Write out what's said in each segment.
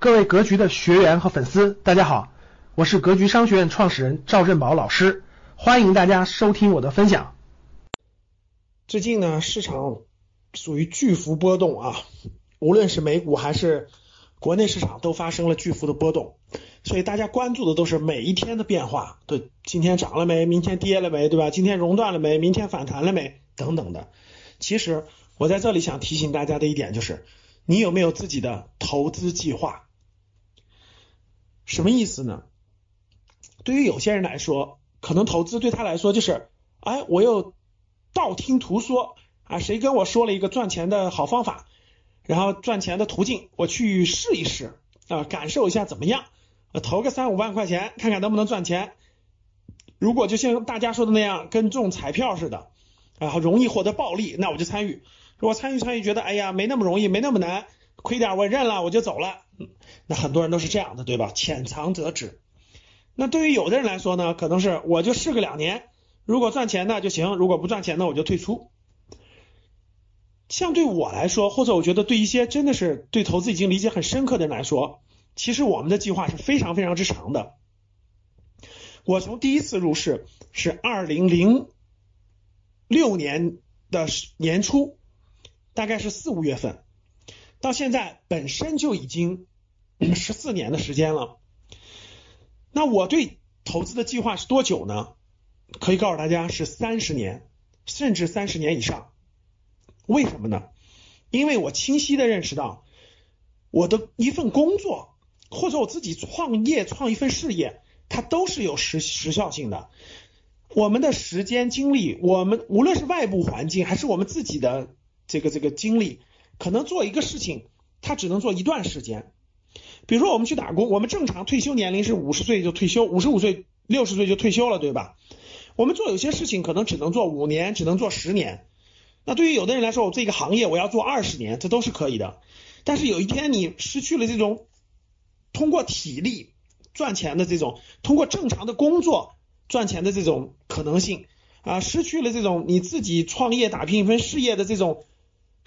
各位格局的学员和粉丝，大家好，我是格局商学院创始人赵振宝老师，欢迎大家收听我的分享。最近呢，市场属于巨幅波动啊，无论是美股还是国内市场都发生了巨幅的波动，所以大家关注的都是每一天的变化，对，今天涨了没？明天跌了没？对吧？今天熔断了没？明天反弹了没？等等的。其实我在这里想提醒大家的一点就是，你有没有自己的投资计划？什么意思呢？对于有些人来说，可能投资对他来说就是，哎，我又道听途说啊，谁跟我说了一个赚钱的好方法，然后赚钱的途径，我去试一试啊，感受一下怎么样？投个三五万块钱，看看能不能赚钱。如果就像大家说的那样，跟中彩票似的，然后容易获得暴利，那我就参与。如果参与参与，觉得哎呀没那么容易，没那么难，亏点我认了，我就走了。那很多人都是这样的，对吧？浅尝辄止。那对于有的人来说呢，可能是我就试个两年，如果赚钱那就行，如果不赚钱呢，我就退出。像对我来说，或者我觉得对一些真的是对投资已经理解很深刻的人来说，其实我们的计划是非常非常之长的。我从第一次入市是二零零六年的年初，大概是四五月份。到现在本身就已经十四年的时间了，那我对投资的计划是多久呢？可以告诉大家是三十年，甚至三十年以上。为什么呢？因为我清晰的认识到，我的一份工作或者我自己创业创一份事业，它都是有时时效性的。我们的时间精力，我们无论是外部环境还是我们自己的这个这个精力。可能做一个事情，它只能做一段时间。比如说，我们去打工，我们正常退休年龄是五十岁就退休，五十五岁、六十岁就退休了，对吧？我们做有些事情可能只能做五年，只能做十年。那对于有的人来说，我这个行业我要做二十年，这都是可以的。但是有一天你失去了这种通过体力赚钱的这种，通过正常的工作赚钱的这种可能性啊，失去了这种你自己创业打拼一份事业的这种。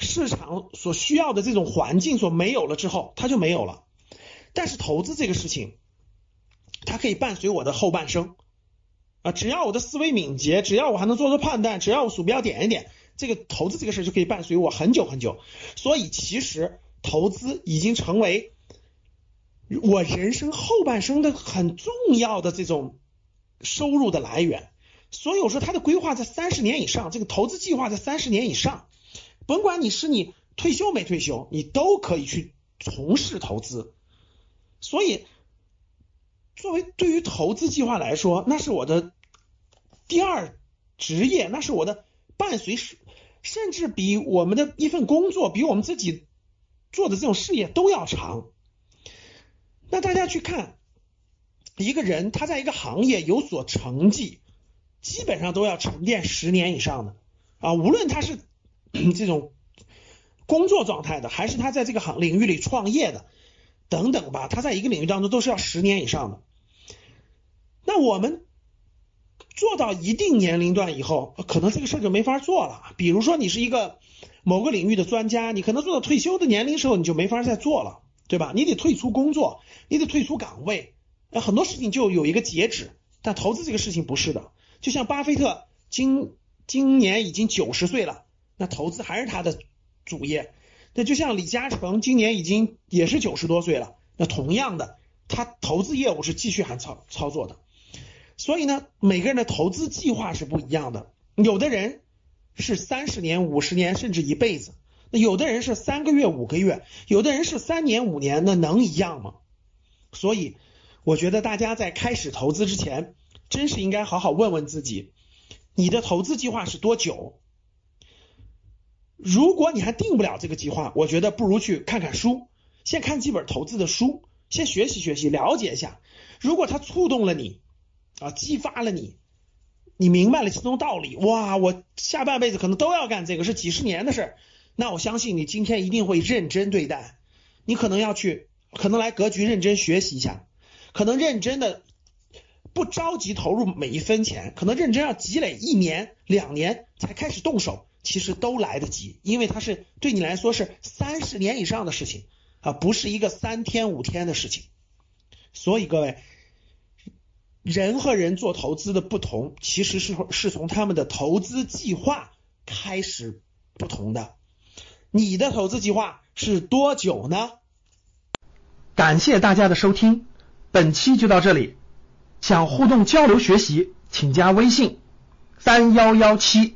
市场所需要的这种环境所没有了之后，它就没有了。但是投资这个事情，它可以伴随我的后半生啊，只要我的思维敏捷，只要我还能做出判断，只要我鼠标点一点，这个投资这个事就可以伴随我很久很久。所以其实投资已经成为我人生后半生的很重要的这种收入的来源。所以我说它的规划在三十年以上，这个投资计划在三十年以上。甭管你是你退休没退休，你都可以去从事投资。所以，作为对于投资计划来说，那是我的第二职业，那是我的伴随，甚至比我们的一份工作，比我们自己做的这种事业都要长。那大家去看，一个人他在一个行业有所成绩，基本上都要沉淀十年以上的啊，无论他是。这种工作状态的，还是他在这个行领域里创业的，等等吧，他在一个领域当中都是要十年以上的。那我们做到一定年龄段以后，可能这个事儿就没法做了。比如说，你是一个某个领域的专家，你可能做到退休的年龄时候，你就没法再做了，对吧？你得退出工作，你得退出岗位，那很多事情就有一个截止。但投资这个事情不是的，就像巴菲特今今年已经九十岁了。那投资还是他的主业，那就像李嘉诚今年已经也是九十多岁了，那同样的，他投资业务是继续还操操作的，所以呢，每个人的投资计划是不一样的，有的人是三十年、五十年甚至一辈子，那有的人是三个月、五个月，有的人是三年、五年，那能一样吗？所以我觉得大家在开始投资之前，真是应该好好问问自己，你的投资计划是多久？如果你还定不了这个计划，我觉得不如去看看书，先看几本投资的书，先学习学习，了解一下。如果它触动了你，啊，激发了你，你明白了其中道理，哇，我下半辈子可能都要干这个，是几十年的事儿，那我相信你今天一定会认真对待。你可能要去，可能来格局认真学习一下，可能认真的不着急投入每一分钱，可能认真要积累一年两年才开始动手。其实都来得及，因为它是对你来说是三十年以上的事情啊，不是一个三天五天的事情。所以各位，人和人做投资的不同，其实是是从他们的投资计划开始不同的。你的投资计划是多久呢？感谢大家的收听，本期就到这里。想互动交流学习，请加微信三幺幺七